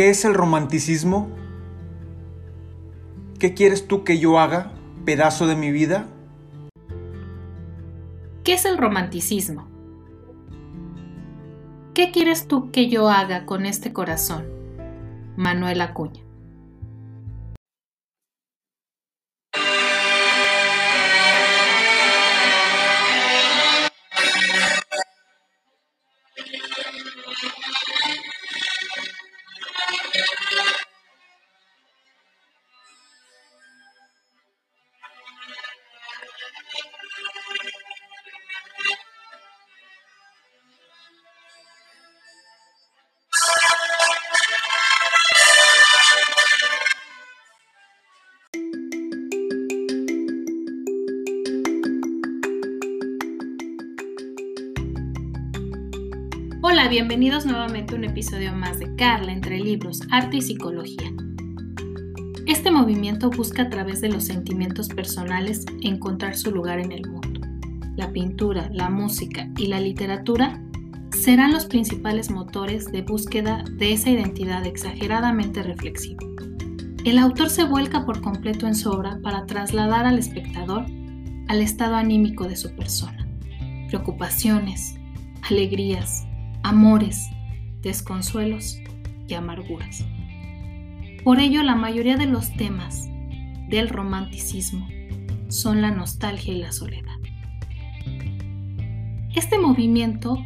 ¿Qué es el romanticismo? ¿Qué quieres tú que yo haga, pedazo de mi vida? ¿Qué es el romanticismo? ¿Qué quieres tú que yo haga con este corazón? Manuel Acuña. Bienvenidos nuevamente a un episodio más de Carla entre libros, arte y psicología. Este movimiento busca a través de los sentimientos personales encontrar su lugar en el mundo. La pintura, la música y la literatura serán los principales motores de búsqueda de esa identidad exageradamente reflexiva. El autor se vuelca por completo en su obra para trasladar al espectador al estado anímico de su persona, preocupaciones, alegrías, amores, desconsuelos y amarguras. Por ello, la mayoría de los temas del romanticismo son la nostalgia y la soledad. Este movimiento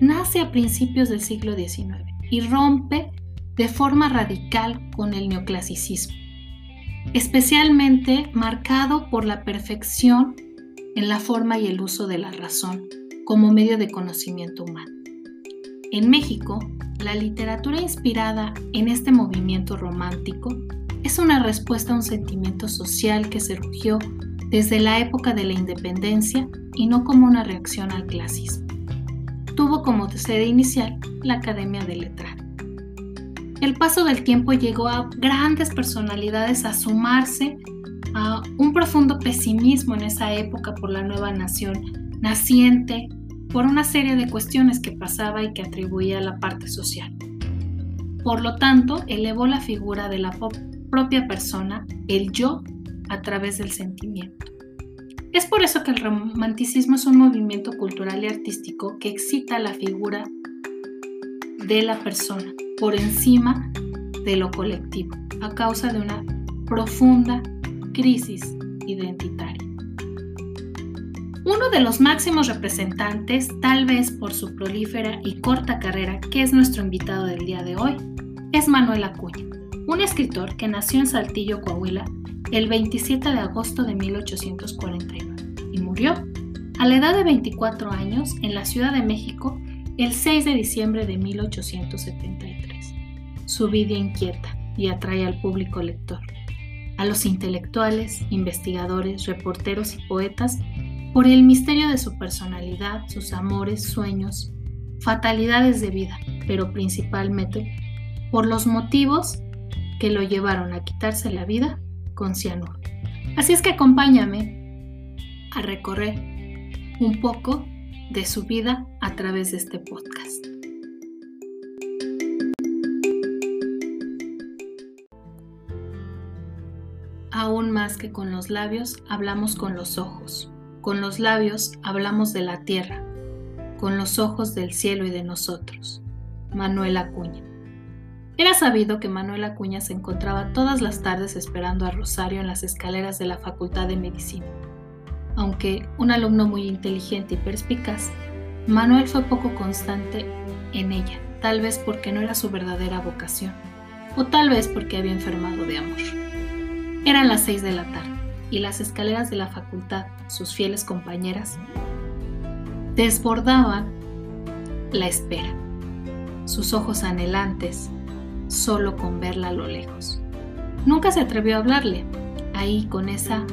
nace a principios del siglo XIX y rompe de forma radical con el neoclasicismo, especialmente marcado por la perfección en la forma y el uso de la razón como medio de conocimiento humano. En México, la literatura inspirada en este movimiento romántico es una respuesta a un sentimiento social que surgió desde la época de la independencia y no como una reacción al clasismo. Tuvo como sede inicial la Academia de Letras. El paso del tiempo llegó a grandes personalidades a sumarse a un profundo pesimismo en esa época por la nueva nación naciente por una serie de cuestiones que pasaba y que atribuía a la parte social. Por lo tanto, elevó la figura de la propia persona, el yo, a través del sentimiento. Es por eso que el romanticismo es un movimiento cultural y artístico que excita la figura de la persona por encima de lo colectivo, a causa de una profunda crisis identitaria. Uno de los máximos representantes, tal vez por su prolífera y corta carrera, que es nuestro invitado del día de hoy, es Manuel Acuña, un escritor que nació en Saltillo, Coahuila, el 27 de agosto de 1849 y murió a la edad de 24 años en la Ciudad de México el 6 de diciembre de 1873. Su vida inquieta y atrae al público lector, a los intelectuales, investigadores, reporteros y poetas por el misterio de su personalidad, sus amores, sueños, fatalidades de vida, pero principalmente por los motivos que lo llevaron a quitarse la vida con cianuro. Así es que acompáñame a recorrer un poco de su vida a través de este podcast. Aún más que con los labios, hablamos con los ojos. Con los labios hablamos de la tierra, con los ojos del cielo y de nosotros. Manuel Acuña. Era sabido que Manuel Acuña se encontraba todas las tardes esperando a Rosario en las escaleras de la Facultad de Medicina. Aunque un alumno muy inteligente y perspicaz, Manuel fue poco constante en ella, tal vez porque no era su verdadera vocación, o tal vez porque había enfermado de amor. Eran las seis de la tarde y las escaleras de la facultad, sus fieles compañeras, desbordaban la espera, sus ojos anhelantes, solo con verla a lo lejos. Nunca se atrevió a hablarle. Ahí, con esa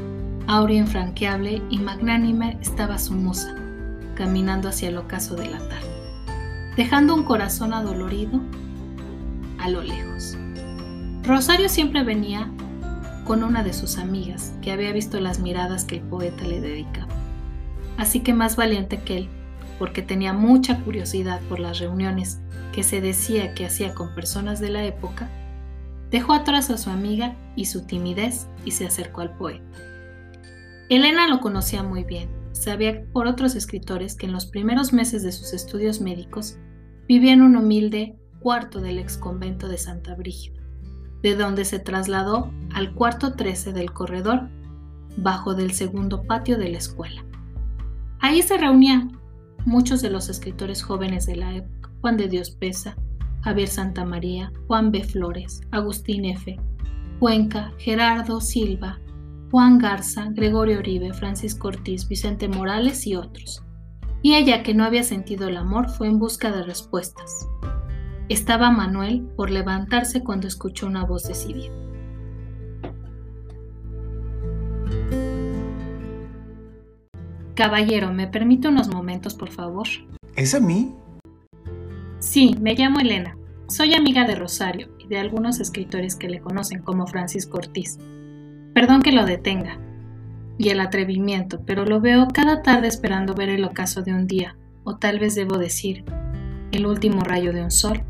aurea infranqueable y magnánime, estaba su musa, caminando hacia el ocaso de la tarde, dejando un corazón adolorido a lo lejos. Rosario siempre venía con una de sus amigas, que había visto las miradas que el poeta le dedicaba. Así que más valiente que él, porque tenía mucha curiosidad por las reuniones que se decía que hacía con personas de la época, dejó atrás a su amiga y su timidez y se acercó al poeta. Elena lo conocía muy bien. Sabía por otros escritores que en los primeros meses de sus estudios médicos vivía en un humilde cuarto del ex convento de Santa Brígida, de donde se trasladó al cuarto 13 del corredor, bajo del segundo patio de la escuela. Ahí se reunían muchos de los escritores jóvenes de la época, Juan de Dios Pesa, Javier Santamaría, Juan B. Flores, Agustín F., Cuenca, Gerardo Silva, Juan Garza, Gregorio Oribe, Francisco Ortiz, Vicente Morales y otros. Y ella, que no había sentido el amor, fue en busca de respuestas. Estaba Manuel por levantarse cuando escuchó una voz decidida. Caballero, ¿me permite unos momentos, por favor? ¿Es a mí? Sí, me llamo Elena. Soy amiga de Rosario y de algunos escritores que le conocen como Francisco Ortiz. Perdón que lo detenga y el atrevimiento, pero lo veo cada tarde esperando ver el ocaso de un día, o tal vez debo decir, el último rayo de un sol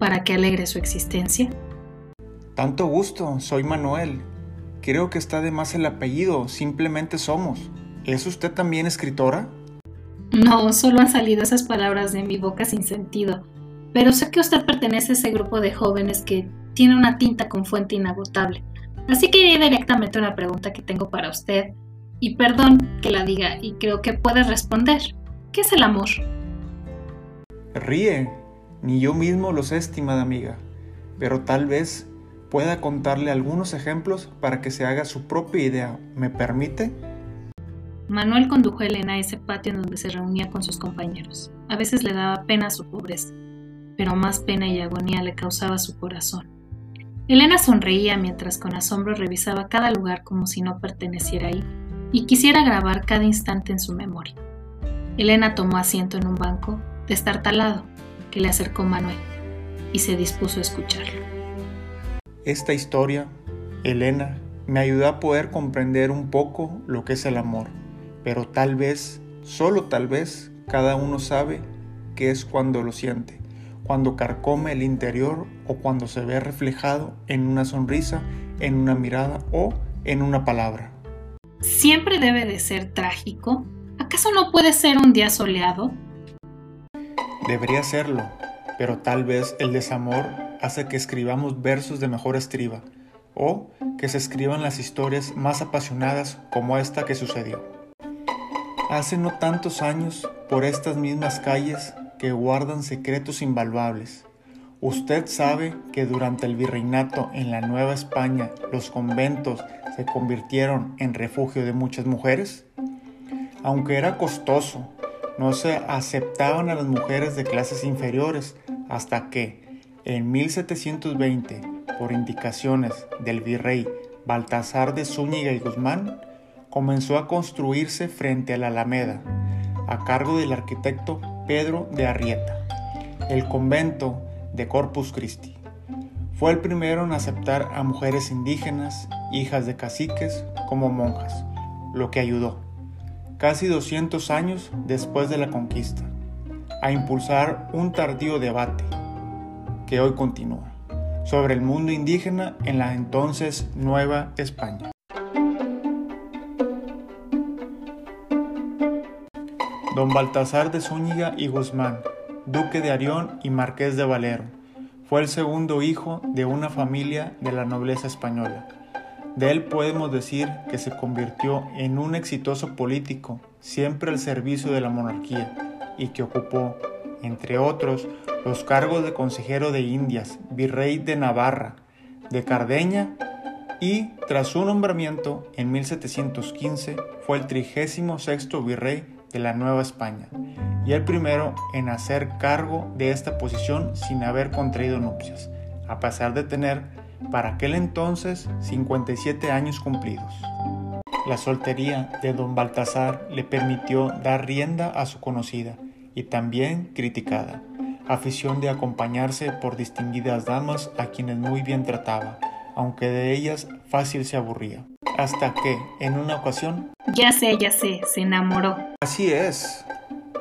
para que alegre su existencia? Tanto gusto, soy Manuel. Creo que está de más el apellido, simplemente somos. ¿Es usted también escritora? No, solo han salido esas palabras de mi boca sin sentido. Pero sé que usted pertenece a ese grupo de jóvenes que tiene una tinta con fuente inagotable. Así que iré directamente a una pregunta que tengo para usted. Y perdón que la diga, y creo que puede responder. ¿Qué es el amor? Ríe, ni yo mismo lo sé, estimada amiga, pero tal vez pueda contarle algunos ejemplos para que se haga su propia idea. ¿Me permite? Manuel condujo a Elena a ese patio en donde se reunía con sus compañeros. A veces le daba pena su pobreza, pero más pena y agonía le causaba su corazón. Elena sonreía mientras con asombro revisaba cada lugar como si no perteneciera ahí y quisiera grabar cada instante en su memoria. Elena tomó asiento en un banco destartalado que le acercó Manuel y se dispuso a escucharlo. Esta historia, Elena, me ayudó a poder comprender un poco lo que es el amor, pero tal vez, solo tal vez, cada uno sabe qué es cuando lo siente, cuando carcome el interior o cuando se ve reflejado en una sonrisa, en una mirada o en una palabra. ¿Siempre debe de ser trágico? ¿Acaso no puede ser un día soleado? Debería serlo, pero tal vez el desamor hace que escribamos versos de mejor estriba, o que se escriban las historias más apasionadas como esta que sucedió. Hace no tantos años, por estas mismas calles que guardan secretos invaluables, ¿usted sabe que durante el virreinato en la Nueva España los conventos se convirtieron en refugio de muchas mujeres? Aunque era costoso, no se aceptaban a las mujeres de clases inferiores hasta que, en 1720, por indicaciones del virrey Baltasar de Zúñiga y Guzmán, comenzó a construirse frente a la Alameda, a cargo del arquitecto Pedro de Arrieta, el convento de Corpus Christi. Fue el primero en aceptar a mujeres indígenas, hijas de caciques, como monjas, lo que ayudó casi 200 años después de la conquista, a impulsar un tardío debate que hoy continúa sobre el mundo indígena en la entonces Nueva España. Don Baltasar de Zúñiga y Guzmán, duque de Arión y marqués de Valero, fue el segundo hijo de una familia de la nobleza española de él podemos decir que se convirtió en un exitoso político, siempre al servicio de la monarquía, y que ocupó, entre otros, los cargos de consejero de Indias, virrey de Navarra, de Cardeña, y tras su nombramiento en 1715 fue el 36 virrey de la Nueva España, y el primero en hacer cargo de esta posición sin haber contraído nupcias, a pesar de tener para aquel entonces 57 años cumplidos. La soltería de don Baltasar le permitió dar rienda a su conocida y también criticada afición de acompañarse por distinguidas damas a quienes muy bien trataba, aunque de ellas fácil se aburría. Hasta que, en una ocasión... Ya sé, ya sé, se enamoró. Así es,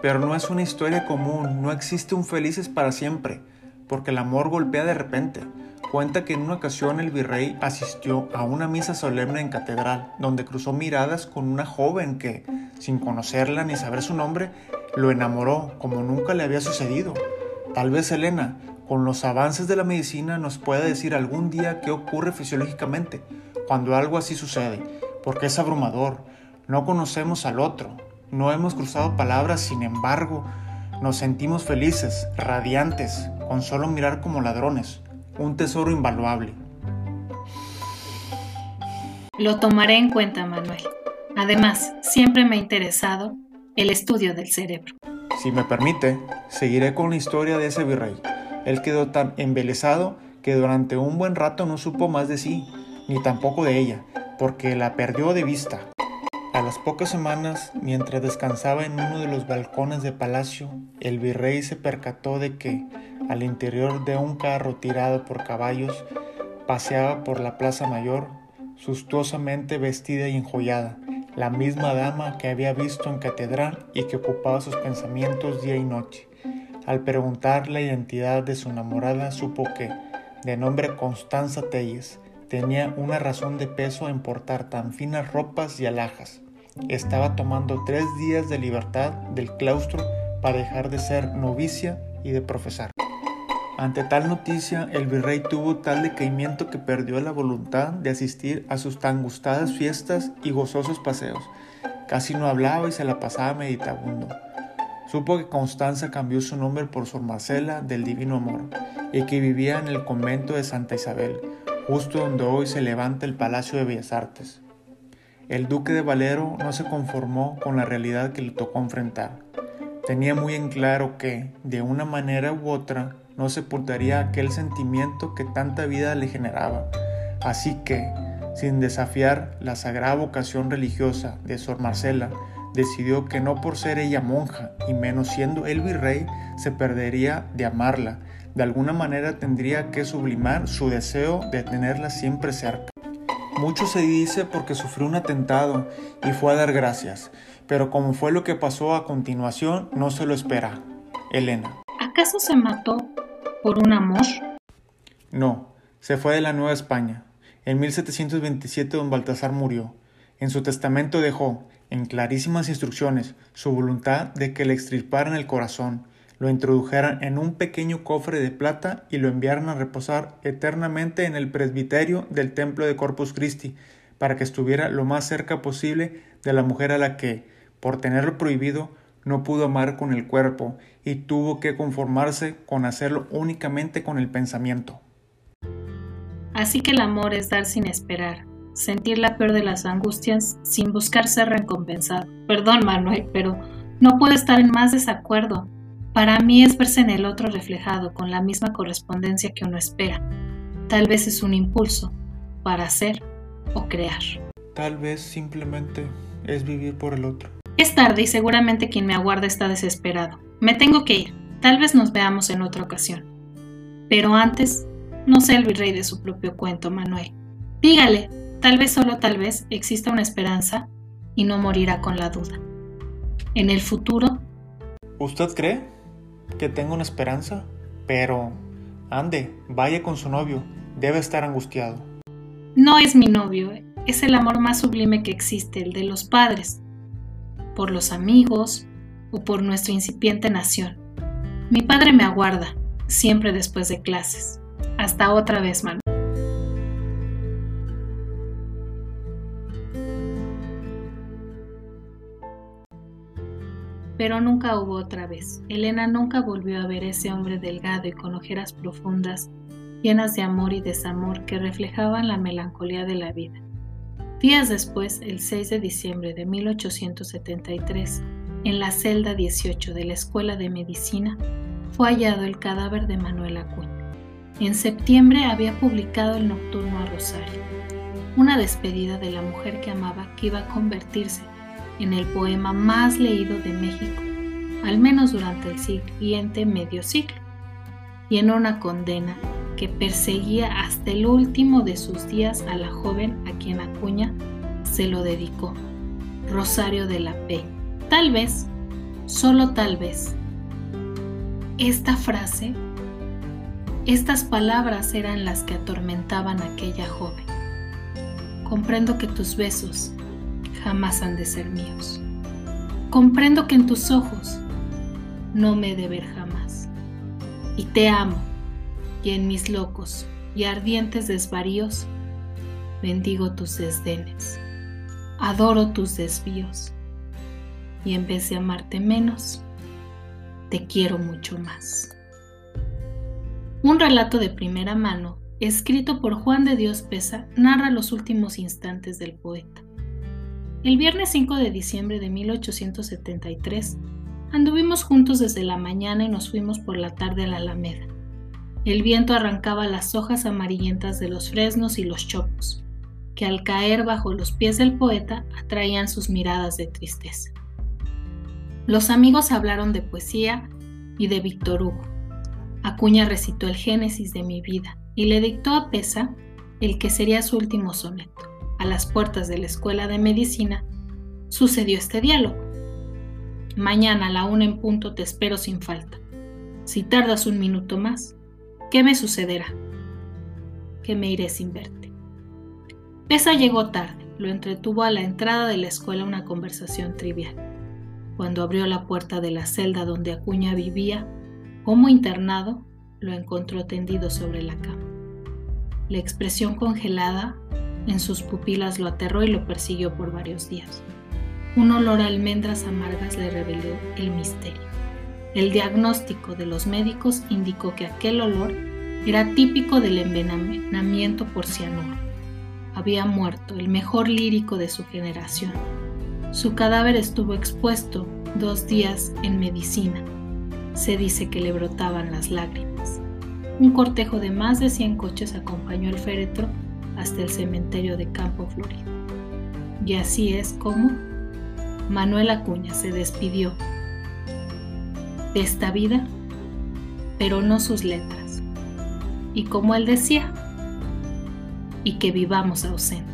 pero no es una historia común, no existe un felices para siempre, porque el amor golpea de repente cuenta que en una ocasión el virrey asistió a una misa solemne en catedral, donde cruzó miradas con una joven que, sin conocerla ni saber su nombre, lo enamoró como nunca le había sucedido. Tal vez Elena, con los avances de la medicina, nos pueda decir algún día qué ocurre fisiológicamente cuando algo así sucede, porque es abrumador. No conocemos al otro, no hemos cruzado palabras, sin embargo, nos sentimos felices, radiantes, con solo mirar como ladrones un tesoro invaluable. Lo tomaré en cuenta, Manuel. Además, siempre me ha interesado el estudio del cerebro. Si me permite, seguiré con la historia de ese virrey. Él quedó tan embelesado que durante un buen rato no supo más de sí, ni tampoco de ella, porque la perdió de vista. A las pocas semanas, mientras descansaba en uno de los balcones de palacio, el virrey se percató de que, al interior de un carro tirado por caballos, paseaba por la plaza mayor, sustuosamente vestida y enjollada, la misma dama que había visto en catedral y que ocupaba sus pensamientos día y noche. Al preguntar la identidad de su enamorada, supo que, de nombre Constanza Telles, tenía una razón de peso en portar tan finas ropas y alhajas. Estaba tomando tres días de libertad del claustro para dejar de ser novicia y de profesar. Ante tal noticia, el virrey tuvo tal decaimiento que perdió la voluntad de asistir a sus tan gustadas fiestas y gozosos paseos. Casi no hablaba y se la pasaba meditabundo. Supo que Constanza cambió su nombre por Sor Marcela del Divino Amor y que vivía en el convento de Santa Isabel, justo donde hoy se levanta el Palacio de Bellas Artes. El duque de Valero no se conformó con la realidad que le tocó enfrentar. Tenía muy en claro que, de una manera u otra, no sepultaría aquel sentimiento que tanta vida le generaba. Así que, sin desafiar la sagrada vocación religiosa de Sor Marcela, decidió que no por ser ella monja y menos siendo el virrey, se perdería de amarla. De alguna manera tendría que sublimar su deseo de tenerla siempre cerca. Mucho se dice porque sufrió un atentado y fue a dar gracias, pero como fue lo que pasó a continuación, no se lo espera. Elena. ¿Acaso se mató por un amor? No, se fue de la Nueva España. En 1727 don Baltasar murió. En su testamento dejó, en clarísimas instrucciones, su voluntad de que le extirparan el corazón, lo introdujeran en un pequeño cofre de plata y lo enviaran a reposar eternamente en el presbiterio del templo de Corpus Christi, para que estuviera lo más cerca posible de la mujer a la que, por tenerlo prohibido, no pudo amar con el cuerpo y tuvo que conformarse con hacerlo únicamente con el pensamiento. Así que el amor es dar sin esperar, sentir la peor de las angustias sin buscar ser recompensado. Perdón, Manuel, pero no puedo estar en más desacuerdo. Para mí es verse en el otro reflejado con la misma correspondencia que uno espera. Tal vez es un impulso para hacer o crear. Tal vez simplemente es vivir por el otro. Es tarde y seguramente quien me aguarda está desesperado. Me tengo que ir. Tal vez nos veamos en otra ocasión. Pero antes, no sé el virrey de su propio cuento, Manuel. Dígale, tal vez solo tal vez exista una esperanza y no morirá con la duda. En el futuro... ¿Usted cree que tengo una esperanza? Pero... Ande, vaya con su novio. Debe estar angustiado. No es mi novio, es el amor más sublime que existe, el de los padres por los amigos o por nuestra incipiente nación. Mi padre me aguarda, siempre después de clases. Hasta otra vez, Manuel. Pero nunca hubo otra vez. Elena nunca volvió a ver ese hombre delgado y con ojeras profundas, llenas de amor y desamor que reflejaban la melancolía de la vida. Días después, el 6 de diciembre de 1873, en la celda 18 de la Escuela de Medicina, fue hallado el cadáver de Manuel Acuña. En septiembre había publicado el Nocturno a Rosario, una despedida de la mujer que amaba que iba a convertirse en el poema más leído de México, al menos durante el siguiente medio siglo, y en una condena que perseguía hasta el último de sus días a la joven a quien Acuña se lo dedicó, Rosario de la P. Tal vez, solo tal vez, esta frase Estas palabras eran las que atormentaban a aquella joven. Comprendo que tus besos jamás han de ser míos. Comprendo que en tus ojos no me he de ver jamás. Y te amo, y en mis locos y ardientes desvaríos bendigo tus desdenes, adoro tus desvíos, y en vez de amarte menos, te quiero mucho más. Un relato de primera mano, escrito por Juan de Dios Pesa, narra los últimos instantes del poeta. El viernes 5 de diciembre de 1873, anduvimos juntos desde la mañana y nos fuimos por la tarde a la Alameda. El viento arrancaba las hojas amarillentas de los fresnos y los chopos, que al caer bajo los pies del poeta atraían sus miradas de tristeza. Los amigos hablaron de poesía y de Víctor Hugo. Acuña recitó el Génesis de mi vida y le dictó a Pesa el que sería su último soneto. A las puertas de la escuela de medicina sucedió este diálogo. Mañana a la una en punto te espero sin falta. Si tardas un minuto más, ¿qué me sucederá? Que me iré sin verte. Pesa llegó tarde, lo entretuvo a la entrada de la escuela una conversación trivial. Cuando abrió la puerta de la celda donde Acuña vivía, como internado, lo encontró tendido sobre la cama. La expresión congelada en sus pupilas lo aterró y lo persiguió por varios días. Un olor a almendras amargas le reveló el misterio. El diagnóstico de los médicos indicó que aquel olor era típico del envenenamiento por cianuro. Había muerto el mejor lírico de su generación, su cadáver estuvo expuesto dos días en medicina. Se dice que le brotaban las lágrimas. Un cortejo de más de 100 coches acompañó el féretro hasta el cementerio de Campo Florido. Y así es como Manuel Acuña se despidió de esta vida, pero no sus letras. Y como él decía, y que vivamos ausentes.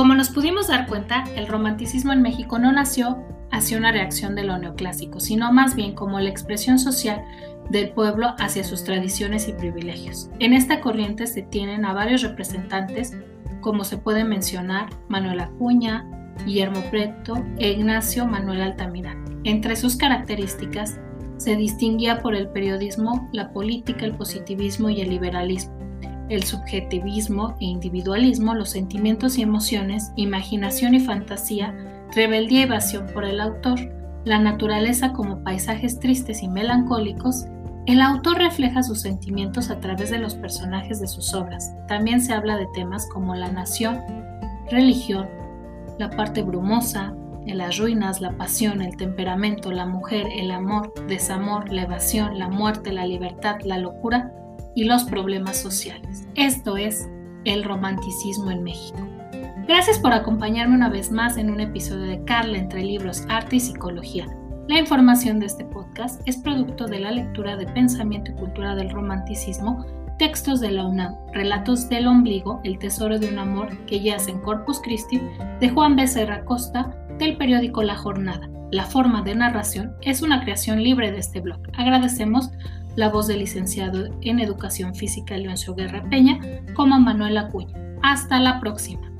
Como nos pudimos dar cuenta, el romanticismo en México no nació hacia una reacción de lo neoclásico, sino más bien como la expresión social del pueblo hacia sus tradiciones y privilegios. En esta corriente se tienen a varios representantes, como se puede mencionar Manuel Acuña, Guillermo Preto e Ignacio Manuel Altamirano. Entre sus características se distinguía por el periodismo, la política, el positivismo y el liberalismo el subjetivismo e individualismo, los sentimientos y emociones, imaginación y fantasía, rebeldía y evasión por el autor, la naturaleza como paisajes tristes y melancólicos, el autor refleja sus sentimientos a través de los personajes de sus obras. También se habla de temas como la nación, religión, la parte brumosa, las ruinas, la pasión, el temperamento, la mujer, el amor, desamor, la evasión, la muerte, la libertad, la locura y los problemas sociales. Esto es el romanticismo en México. Gracias por acompañarme una vez más en un episodio de Carla entre libros, arte y psicología. La información de este podcast es producto de la lectura de Pensamiento y Cultura del Romanticismo, textos de la UNAM, Relatos del Ombligo, El Tesoro de un Amor que yace en Corpus Christi, de Juan Becerra Costa, del periódico La Jornada. La forma de narración es una creación libre de este blog. Agradecemos la voz del licenciado en Educación Física Leoncio Guerra Peña, como Manuel Acuña. Hasta la próxima.